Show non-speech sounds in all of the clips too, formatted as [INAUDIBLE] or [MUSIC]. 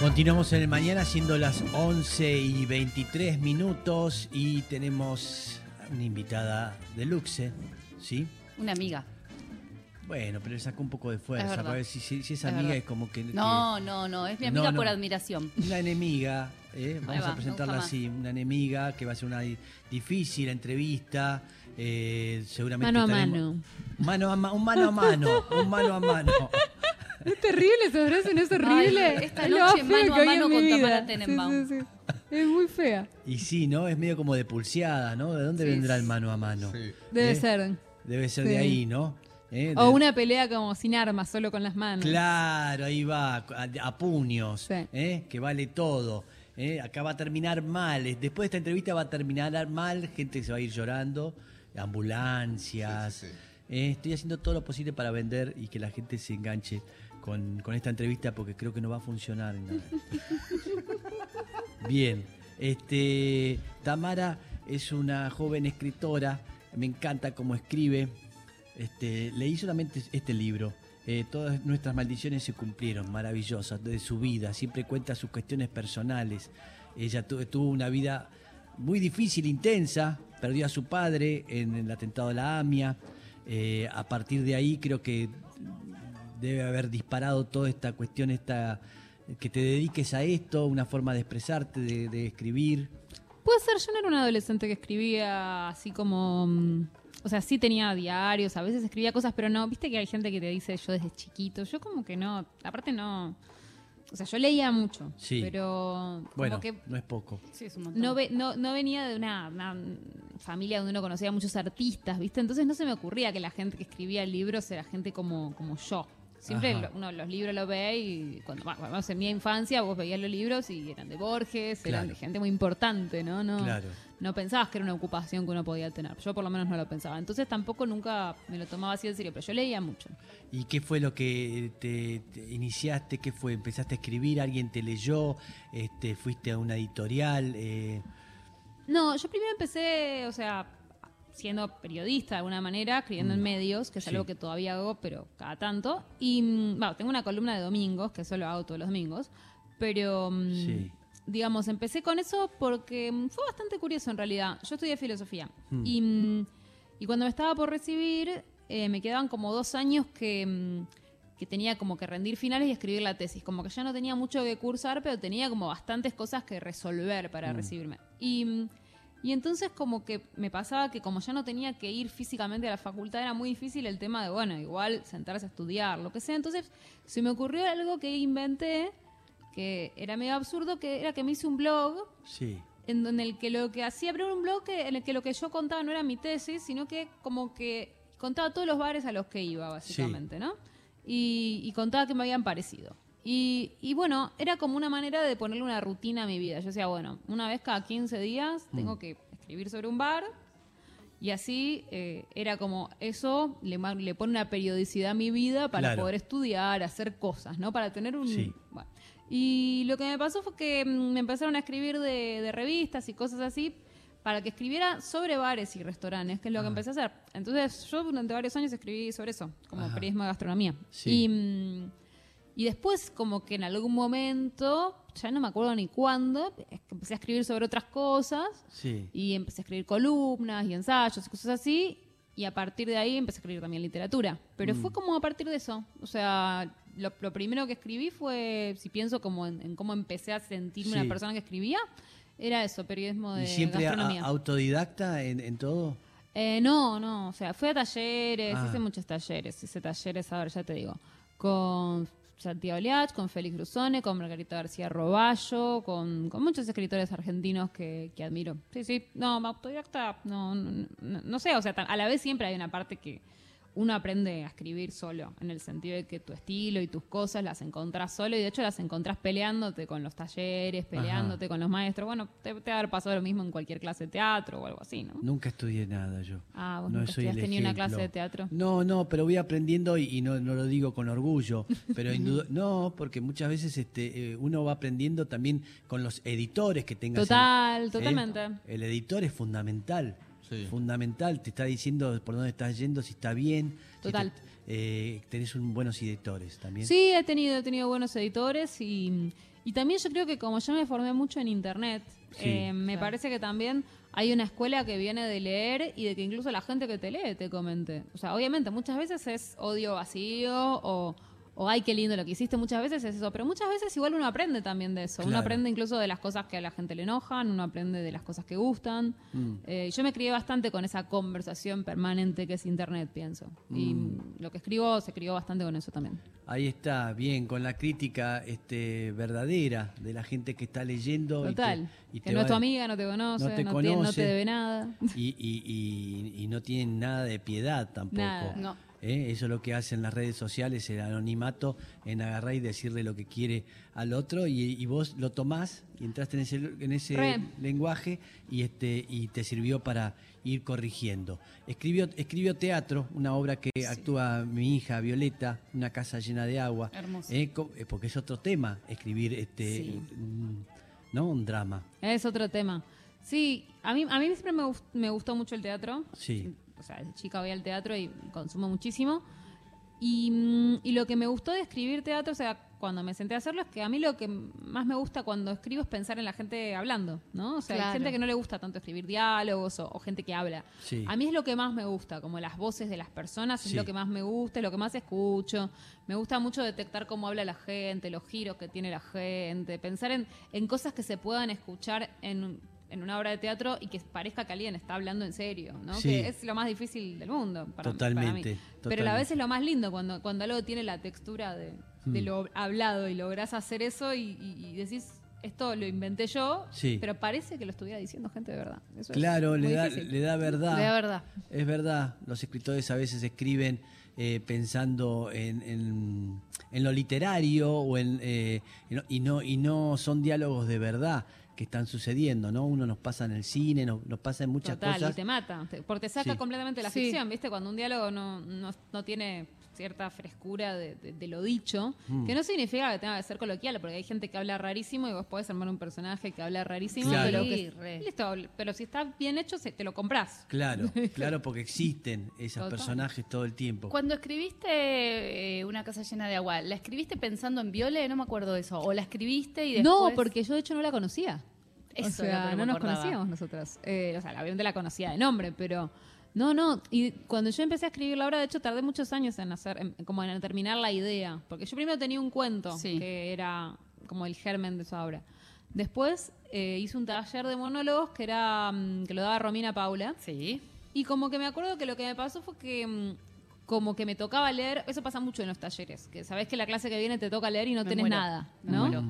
Continuamos en el mañana siendo las 11 y 23 minutos y tenemos una invitada de Luxe, ¿sí? Una amiga. Bueno, pero le sacó un poco de Es fuerza. para ver si, si- si es Es amiga verdad. es como que... que- No, no, no, es mi amiga no. por admiración. Una enemiga, ¿eh? vamos va, a presentarla así, una enemiga que va a ser una di- difícil entrevista, eh, seguramente Mano a estaremos- mano. Mano a ma- un mano a mano, un mano a mano. Es terrible esa frase, ¿no es horrible? Ay, esta noche mano a mano con. Tamara Tenenbaum. Sí, sí, sí. Es muy fea. Y sí, ¿no? Es medio como de pulseada, ¿no? ¿De dónde Sí. vendrá el mano a mano? Sí. Debe ¿Eh? ser. Debe ser Sí. de ahí, ¿no? ¿Eh? O De- una pelea como sin armas, solo con las manos. Claro, ahí va, a, a puños, Sí. ¿eh? que vale todo. ¿eh? Acá va a terminar mal. Después de esta entrevista va a terminar mal, gente se va a ir llorando, ambulancias. Sí, sí, sí. ¿eh? Estoy haciendo todo lo posible para vender y que la gente se enganche con, con esta entrevista porque creo que no va a funcionar. nada. [LAUGHS] Bien, este, Tamara es una joven escritora, me encanta cómo escribe. Este, leí solamente este libro. eh, todas nuestras maldiciones se cumplieron, maravillosas, de su vida. Siempre cuenta sus cuestiones personales. Ella tu- tuvo una vida muy difícil, intensa. Perdió a su padre en el atentado a la AMIA. Eh, a partir de ahí creo que debe haber disparado toda esta cuestión, esta que te dediques a esto, una forma de expresarte, de, de escribir. Puede ser, yo no era una adolescente que escribía así como... mm, O sea, sí tenía diarios, a veces escribía cosas, pero no, viste que hay gente que te dice yo desde chiquito. Yo como que no, aparte no... O sea, yo leía mucho, Sí. pero como Bueno, que no es poco. Sí, es un montón. no, ve- no, no venía de una, una familia donde uno conocía a muchos artistas, ¿viste? Entonces no se me ocurría que la gente que escribía libros era gente como, como yo. Siempre lo- uno los libros los ve y cuando bueno, en mi infancia vos veías los libros y eran de Borges, eran de gente muy importante, ¿no? No, Claro. no pensabas que era una ocupación que uno podía tener. Yo por lo menos no lo pensaba. Entonces tampoco nunca me lo tomaba así en serio, pero yo leía mucho. ¿Y qué fue lo que te, te iniciaste? ¿Qué fue? ¿Empezaste a escribir? ¿Alguien te leyó? Este, ¿Fuiste a una editorial? Eh, No, yo primero empecé, o sea, siendo periodista de alguna manera, escribiendo en medios, que es Sí. algo que todavía hago, pero cada tanto. Y, mm, bueno, tengo una columna de domingos, que solo hago todos los domingos, pero, mm, Sí. digamos, empecé con eso porque mm, fue bastante curioso en realidad. Yo estudié filosofía Hmm. y, mm, y cuando me estaba por recibir, eh, me quedaban como dos años que... mm, que tenía como que rendir finales y escribir la tesis. Como que ya no tenía mucho que cursar, pero tenía como bastantes cosas que resolver para Mm. recibirme. Y, mm, y entonces como que me pasaba que como ya no tenía que ir físicamente a la facultad, era muy difícil el tema de, bueno, igual sentarse a estudiar, lo que sea. Entonces se me ocurrió algo que inventé, que era medio absurdo, que era que me hice un blog sí. en donde el que lo que hacía, pero era un blog que- en el que lo que yo contaba no era mi tesis, sino que como que contaba todos los bares a los que iba, básicamente, ¿no? Y, y contaba que me habían parecido. Y, y bueno, era como una manera de ponerle una rutina a mi vida. Yo decía, bueno, una vez cada 15 días tengo que escribir sobre un bar. Y así eh, era como eso le, le pone una periodicidad a mi vida para Claro. poder estudiar, hacer cosas, ¿no? Para tener un... Sí. bueno. Y lo que me pasó fue que mm, me empezaron a escribir de, de revistas y cosas así para que escribiera sobre bares y restaurantes, que es lo Ah. que empecé a hacer. Entonces yo durante varios años escribí sobre eso, como Ajá. periodismo de gastronomía. Sí. Y, mm, y después como que en algún momento, ya no me acuerdo ni cuándo, empecé a escribir sobre otras cosas Sí. y empecé a escribir columnas y ensayos y cosas así. Y a partir de ahí empecé a escribir también literatura. Pero Mm. fue como a partir de eso. O sea, lo, lo primero que escribí fue, si pienso como en, en cómo empecé a sentirme Sí. una persona que escribía, era eso, periodismo de ¿Y siempre a- gastronomía. autodidacta en, en todo? Eh, no, no, o sea, fui a talleres, Ah. hice muchos talleres, hice talleres, a ver, ya te digo, con Santiago Liach, con Félix Brusone, con Margarita García Roballo, con, muchos escritores argentinos que, admiro. Sí, sí, no, autodidacta, no, no, no, no sé, o sea, a la vez siempre hay una parte que uno aprende a escribir solo, en el sentido de que tu estilo y tus cosas las encontrás solo y de hecho las encontrás peleándote con los talleres, peleándote con los maestros. Bueno, te, te va a haber pasado lo mismo en cualquier clase de teatro o algo así, ¿no? Nunca estudié nada yo. Ah, vos no nunca soy estudiaste ni una clase de teatro. No, no, pero voy aprendiendo y, y no, no lo digo con orgullo. [LAUGHS] Pero no, porque muchas veces este, eh, uno va aprendiendo también con los editores que tengas. en- Total, ¿eh? totalmente. El editor es fundamental. Sí. Fundamental, te está diciendo por dónde estás yendo, si está bien. si Total. te- eh, tenés un buenos editores también. Sí, he tenido, he tenido buenos editores y, Y también yo creo que como yo me formé mucho en internet, Sí. eh, me Claro. parece que también hay una escuela que viene de leer y de que incluso la gente que te lee te comente. O sea, obviamente muchas veces es odio vacío o, o ay, qué lindo lo que hiciste, muchas veces es eso, pero muchas veces igual uno aprende también de eso. Uno aprende incluso de las cosas que a la gente le enojan, uno aprende de las cosas que gustan. Mm. Eh, yo me crié bastante con esa conversación permanente que es internet, pienso. Y Mm. lo que escribo se crió bastante con eso también. Ahí está, bien, con la crítica este, verdadera de la gente que está leyendo. y te- Total. y que te no es tu amiga, no te conoce, no no te te, no te conoce. debe nada. Y, y- y- y no tienen nada de piedad tampoco. Nada. No. ¿Eh? Eso es lo que hacen las redes sociales, el anonimato, en agarrar y decirle lo que quiere al otro, y, y vos lo tomás y entraste en ese, en ese Re. lenguaje y, este, y te sirvió para ir corrigiendo. Escribió, escribió teatro, una obra que actúa mi hija Violeta, Una casa llena de agua, Hermoso. ¿eh? Eh, porque es otro tema escribir este, Sí. ¿no? un drama. Es otro tema. Sí, a mí, a mí siempre me gustó mucho el teatro. Sí. O sea, de chica voy al teatro y consumo muchísimo. Y, mm, y lo que me gustó de escribir teatro, o sea, cuando me senté a hacerlo, es que a mí lo que más me gusta cuando escribo es pensar en la gente hablando, ¿no? O sea, hay Claro. gente que no le gusta tanto escribir diálogos o, o gente que habla. Sí. A mí es lo que más me gusta, como las voces de las personas, es Sí. lo que más me gusta, es lo que más escucho. Me gusta mucho detectar cómo habla la gente, los giros que tiene la gente, pensar en, en cosas que se puedan escuchar en, un- en una obra de teatro y que parezca que alguien está hablando en serio, ¿no? Sí. Que es lo más difícil del mundo para, Totalmente, para mí. Pero a vez es lo más lindo cuando, cuando algo tiene la textura de, de Hmm. lo hablado y lográs hacer eso y, y- y decís, esto lo inventé yo, Sí. pero parece que lo estuviera diciendo gente de verdad. Eso Claro, le da, le da verdad. De verdad. Es verdad, los escritores a veces escriben eh, pensando en, en- en lo literario o en, eh, y, no, y no son diálogos de verdad que están sucediendo, ¿no? Uno nos pasa en el cine, nos, nos pasa en muchas Total, cosas. y te mata, porque te saca Sí. completamente la Sí. ficción, ¿viste? Cuando un diálogo no, no, no tiene cierta frescura de, de- de lo dicho, Mm. que no significa que tenga que ser coloquial, porque hay gente que habla rarísimo y vos podés armar un personaje que habla rarísimo, Claro. pero, Sí, que- listo, pero si está bien hecho, se- te lo comprás. Claro, [LAUGHS] claro, porque existen esos personajes todo el tiempo. Cuando escribiste eh, Una casa llena de agua, ¿la escribiste pensando en Viole? No me acuerdo de eso. ¿O la escribiste y después...? No, porque yo de hecho no la conocía. Eso o sea, no nos acordaba. conocíamos nosotras. Eh, o sea, la obviamente la conocía de nombre, pero no, no. Y cuando yo empecé a escribir la obra, de hecho, tardé muchos años en hacer, en- como en terminar la idea, porque yo primero tenía un cuento Sí. que era como el germen de esa obra. Después eh, hice un taller de monólogos que era mm, que lo daba Romina Paula. Sí. Y como que me acuerdo que lo que me pasó fue que mm, como que me tocaba leer, eso pasa mucho en los talleres, que sabés que la clase que viene te toca leer y no Me tenés muero, nada, ¿no?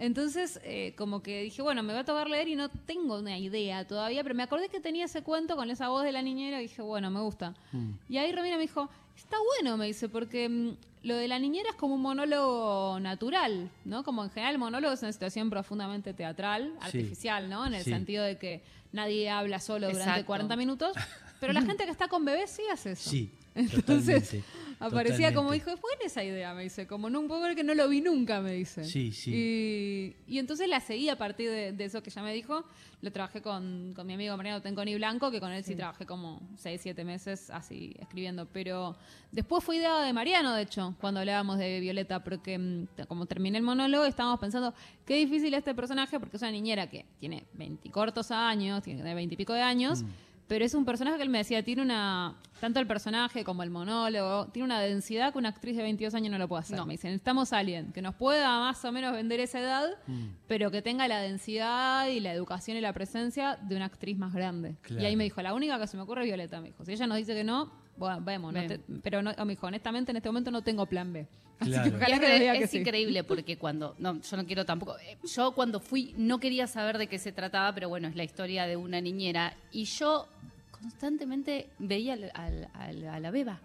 Entonces, eh, como que dije, bueno, me va a tocar leer y no tengo una idea todavía, pero me acordé que tenía ese cuento con esa voz de la niñera y dije, bueno, me gusta. Mm. Y ahí Romina me dijo, está bueno, me dice, porque mm, lo de la niñera es como un monólogo natural, ¿no? Como en general el monólogo es una situación profundamente teatral, Sí. artificial, ¿no? En el Sí. sentido de que nadie habla solo durante Exacto. 40 minutos, pero la [LAUGHS] gente que está con bebés sí hace eso. Sí, Entonces, totalmente, Aparecía como, dijo, es buena esa idea, me dice, como no puedo ver que no lo vi nunca, me dice. Sí, sí. Y, y entonces la seguí a partir de, de eso que ya me dijo. Lo trabajé con, con mi amigo Mariano Tenconi Blanco, que con él sí, trabajé como 6, 7 meses así escribiendo. Pero después fue idea de Mariano, de hecho, cuando hablábamos de Violeta, porque mm, como terminé el monólogo, estábamos pensando, qué difícil este personaje, porque es una niñera que tiene 20 cortos años, tiene 20 y pico de años. Pero es un personaje que él me decía, tiene una, tanto el personaje como el monólogo, tiene una densidad que una actriz de 22 años no lo puede hacer. No. Me dicen, necesitamos a alguien que nos pueda más o menos vender esa edad, Mm. pero que tenga la densidad y la educación y la presencia de una actriz más grande. Claro. Y ahí me dijo, la única que se me ocurre es Violeta, me dijo. Si ella nos dice que no, bueno, vemos. no Ven. te- pero no, me dijo, honestamente en este momento no tengo plan B. Así Claro. que Y ojalá es, que nos diga que es sí. increíble porque cuando, no, yo no quiero tampoco, eh, yo cuando fui no quería saber de qué se trataba, pero bueno, es la historia de una niñera y yo constantemente veía al- al- al- a la beba.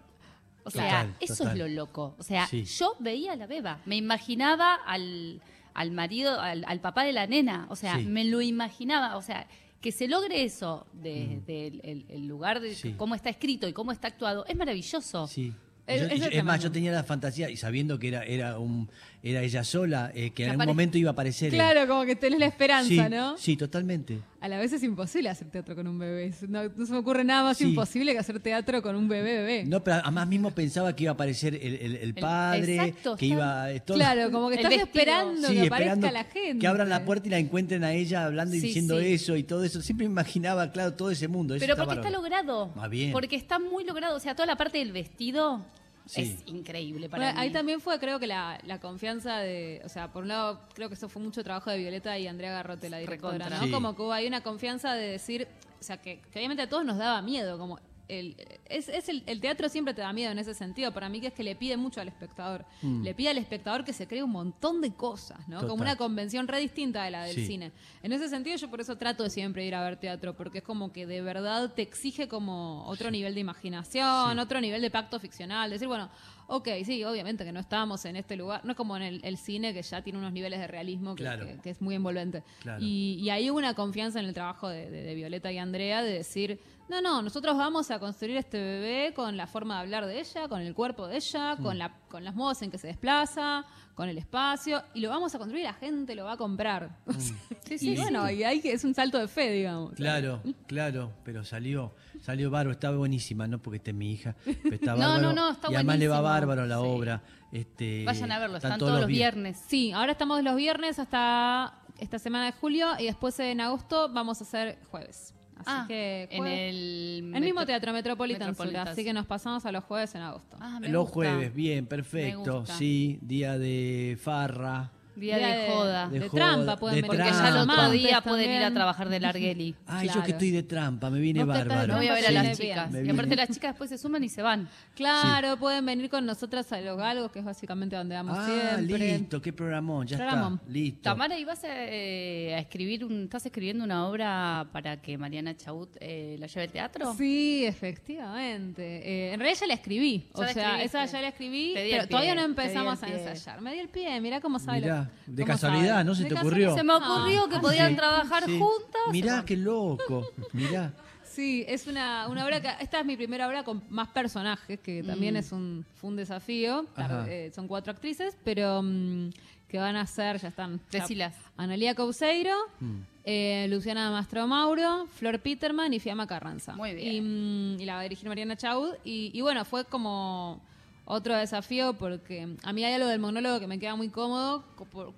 O sea, Total, eso total. es lo loco. O sea, Sí. yo veía a la beba, me imaginaba al, al marido, al, al papá de la nena, o sea, Sí. me lo imaginaba, o sea, que se logre eso del de, el- el lugar de Sí. cómo está escrito y cómo está actuado, es maravilloso. Sí, Es- Yo- es más, yo tenía la fantasía, y sabiendo que era, era, un, era ella sola, eh, que en algún momento iba a aparecer. Claro, como que tenés la esperanza, sí, ¿no? Sí, totalmente. A la vez es imposible hacer teatro con un bebé. No, no se me ocurre nada más Sí. imposible que hacer teatro con un bebé bebé. No, pero además mismo pensaba que iba a aparecer el, el- el padre, exacto, que iba... todo- Claro, como que estás esperando Sí, que esperando aparezca la gente. que abran la puerta y la encuentren a ella hablando y Sí, diciendo sí. eso y todo eso. Siempre me imaginaba, claro, todo ese mundo. Eso Pero porque está logrado. Ah, bien. Porque está muy logrado. O sea, toda la parte del vestido Sí. es increíble para Bueno, mí. ahí también fue, creo que la, la confianza de, o sea, por un lado, creo que eso fue mucho trabajo de Violeta y Andrea Garrote, la directora, Recontra. ¿no? Sí. Como que hubo ahí una confianza de decir, o sea, que, que obviamente a todos nos daba miedo, como el, es, es el, el teatro siempre te da miedo en ese sentido, para mí que es que le pide mucho al espectador, le pide al espectador que se cree un montón de cosas, ¿no? Mm. Total. Como una convención re distinta de la del Sí. cine. En ese sentido yo por eso trato de siempre ir a ver teatro, porque es como que de verdad te exige como otro nivel de imaginación, Sí. otro nivel de pacto ficcional, decir, bueno, ok, sí, obviamente que no estábamos en este lugar, no es como en el, el cine que ya tiene unos niveles de realismo que, Claro. que- que es muy envolvente. Claro. Y, y ahí hubo una confianza en el trabajo de, de- de Violeta y Andrea de decir, no, no, nosotros vamos a construir este bebé con la forma de hablar de ella, con el cuerpo de ella, Mm. con, la, con las modos en que se desplaza, con el espacio, y lo vamos a construir y la gente lo va a comprar. [LAUGHS] Sí, y bueno, y ahí es un salto de fe, digamos. Claro, claro, pero salió, salió bárbaro, está buenísima, no porque esté mi hija, [LAUGHS] pero está No, bárbaro. no, no, está y además le va buenísimo. bárbaro la Sí. obra. Este, Vayan a verlo, están, todos los viernes. Sí, ahora estamos los viernes hasta esta semana de julio y después en agosto vamos a hacer jueves. Así Ah, que en jueves- el... el mismo teatro Metropolitan, Sur, Metropolitan. así que nos pasamos a los jueves en agosto. Ah, me Los gusta. jueves, bien, perfecto. gusta. Sí, día de farra. Día, de joda. de de joda, trampa pueden de venir. Porque ya el otro día pueden ir a trabajar de Largueli. Ay, yo que estoy de trampa, me de bárbaro. No voy a ver a Sí, las chicas. Y aparte las chicas después se suman y se van. Claro, pueden venir con nosotras a Los Galgos, que es básicamente donde vamos Ah, siempre. listo, qué programón, ya Programón. está, listo. Tamara, ¿y vas a, eh, a escribir un, estás escribiendo una obra para que Mariana Chaut eh, la lleve al teatro? Sí, efectivamente. Eh, en realidad ya la escribí. Ya o la sea, escribiste. esa ya la escribí, pero pie, todavía no empezamos a ensayar. Me di el pie, mirá cómo sabe. De casualidad, sabe. ¿no se De te ocurrió? Se me ocurrió que podían Sí, trabajar sí. juntas. Mirá, qué loco, mirá. Sí, es una, una obra que. Esta es mi primera obra con más personajes, que también Mm. es un, fue un desafío. Eh, son cuatro actrices, pero mm, que van a ser, ya están. Decilas. Analía Couseiro, Mm. eh, Luciana Mastro Mauro, Flor Peterman y Fiamma Carranza. Muy bien. Y, y la va a dirigir Mariana Chaud. Y, y bueno, fue como otro desafío porque a mí hay algo del monólogo que me queda muy cómodo,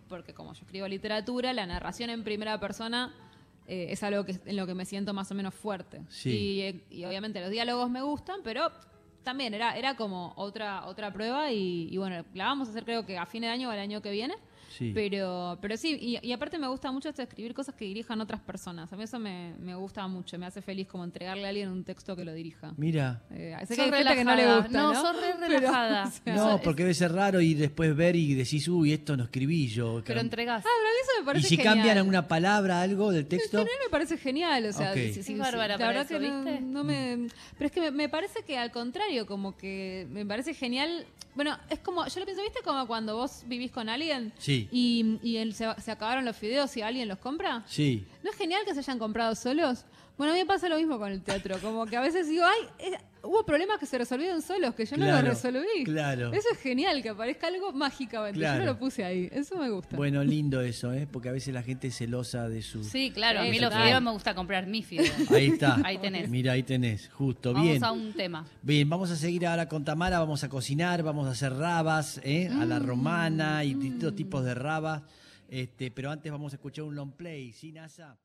porque como yo escribo literatura, la narración en primera persona eh, es algo que, en lo que me siento más o menos fuerte. Sí. Y, eh, y obviamente los diálogos me gustan, pero también era, era como otra, otra prueba y, y bueno, la vamos a hacer creo que a fin de año o el año que viene. Sí. Pero, pero sí, y, y aparte me gusta mucho esto de escribir cosas que dirijan otras personas. A mí eso me, me gusta mucho, me hace feliz como entregarle a alguien un texto que lo dirija. Mira. Eh, sé Sos que hay gente que no le gusta, No, ¿no? sos re [LAUGHS] Pero, relajada. [LAUGHS] o sea, No, porque debe ser raro y después ver y decís, uy, esto no escribí yo. Pero entregás. Ah, pero a mí eso me y si genial. cambian alguna palabra, algo del texto. general me parece genial, o sea, sí, sí, Es sí, bárbara la para verdad eso, que no, ¿viste? no me... Pero es que me, me parece que al contrario, como que me parece genial... Bueno, es como, yo lo pienso, ¿viste? Como cuando vos vivís con alguien Sí. Y, se, se acabaron los fideos y alguien los compra. Sí. ¿No es genial que se hayan comprado solos? Bueno, a mí me pasa lo mismo con el teatro, como que a veces digo, ay, hubo problemas que se resolvieron solos, que yo no los resolví. claro. Eso es genial, que aparezca algo mágicamente. Claro. Yo no lo puse ahí, eso me gusta. Bueno, lindo eso, ¿eh? Porque a veces la gente es celosa de su. Sí, claro. A mí los fideos me gusta comprar mis fideos. Ahí está. Ahí tenés. Mira, ahí tenés, justo. Vamos Bien. a un tema. Bien, vamos a seguir ahora con Tamara, vamos a cocinar, vamos a hacer rabas, ¿eh? a Mm. la romana y distintos tipos de rabas. Este, pero antes vamos a escuchar un long play, ¿sí, NASA?